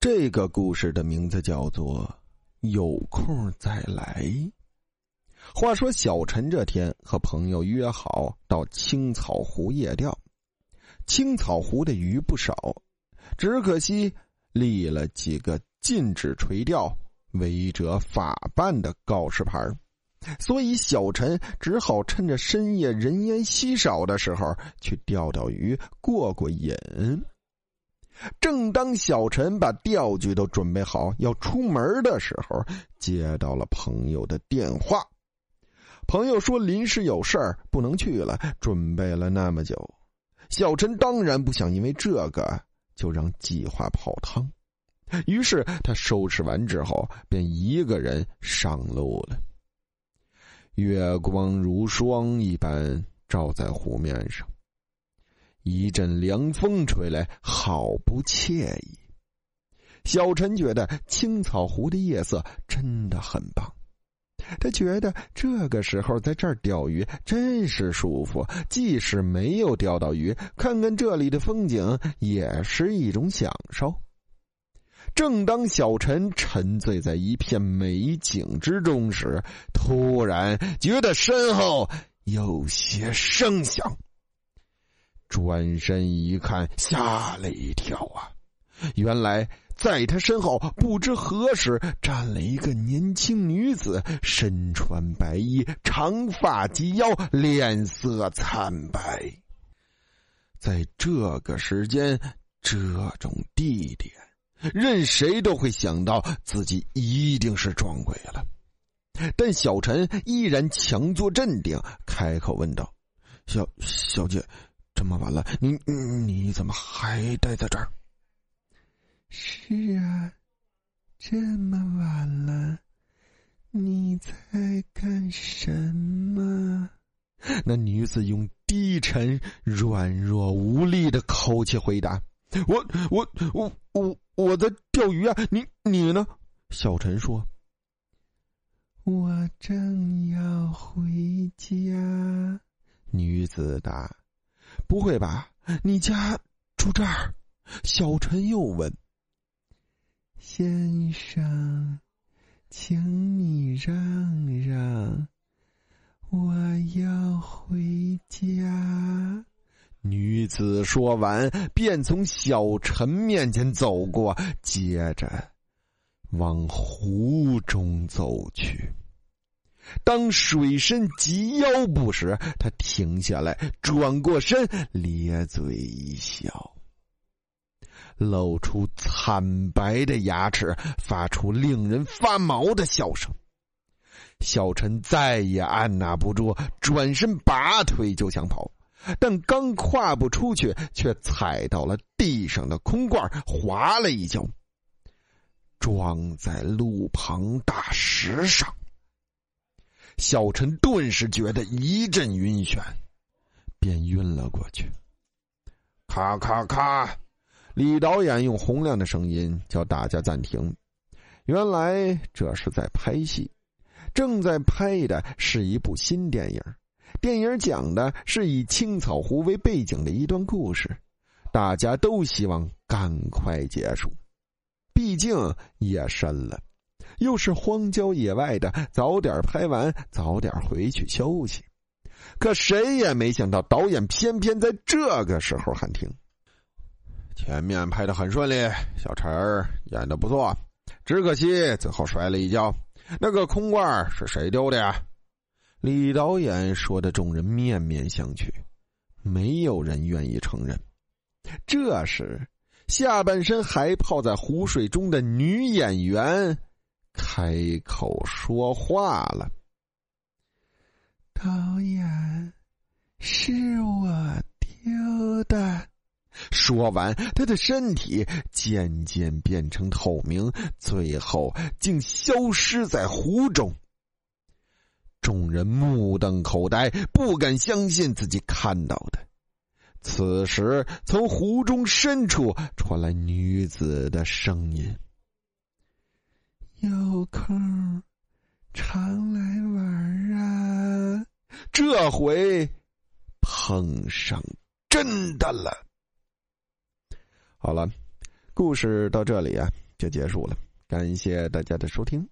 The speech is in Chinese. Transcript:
这个故事的名字叫做《有空再来》。话说小陈这天和朋友约好到青草湖夜钓，青草湖的鱼不少，只可惜立了几个禁止垂钓、违者法办的告示牌，所以小陈只好趁着深夜人烟稀少的时候去钓钓鱼，过过瘾。正当小陈把钓具都准备好要出门的时候，接到了朋友的电话。朋友说临时有事儿不能去了，准备了那么久，小陈当然不想因为这个就让计划泡汤。于是他收拾完之后，便一个人上路了。月光如霜一般照在湖面上。一阵凉风吹来，好不惬意。小陈觉得青草湖的夜色真的很棒，他觉得这个时候在这儿钓鱼真是舒服。即使没有钓到鱼，看看这里的风景也是一种享受。正当小陈沉醉在一片美景之中时，突然觉得身后有些声响。转身一看，吓了一跳啊！原来在他身后，不知何时站了一个年轻女子，身穿白衣，长发及腰，脸色惨白。在这个时间、这种地点，任谁都会想到自己一定是撞鬼了。但小陈依然强作镇定，开口问道：“小小姐。”这么晚了，你你怎么还待在这儿？是啊，这么晚了，你在干什么？那女子用低沉、软弱无力的口气回答：“我我我我我在钓鱼啊！你你呢？”小陈说：“我正要回家。”女子答。不会吧？你家住这儿？小陈又问：“先生，请你让让，我要回家。”女子说完，便从小陈面前走过，接着往湖中走去。当水深及腰部时，他停下来，转过身，咧嘴一笑，露出惨白的牙齿，发出令人发毛的笑声。小陈再也按捺不住，转身拔腿就想跑，但刚跨步出去，却踩到了地上的空罐，滑了一跤，撞在路旁大石上。小陈顿时觉得一阵晕眩，便晕了过去。咔咔咔！李导演用洪亮的声音叫大家暂停。原来这是在拍戏，正在拍的是一部新电影。电影讲的是以青草湖为背景的一段故事，大家都希望赶快结束，毕竟夜深了。又是荒郊野外的，早点拍完，早点回去休息。可谁也没想到，导演偏偏在这个时候喊停。前面拍的很顺利，小陈演的不错，只可惜最后摔了一跤。那个空罐是谁丢的呀？李导演说的，众人面面相觑，没有人愿意承认。这时，下半身还泡在湖水中的女演员。开口说话了，导演，是我丢的。说完，他的身体渐渐变成透明，最后竟消失在湖中。众人目瞪口呆，不敢相信自己看到的。此时，从湖中深处传来女子的声音。有空常来玩啊！这回碰上真的了。好了，故事到这里啊，就结束了。感谢大家的收听。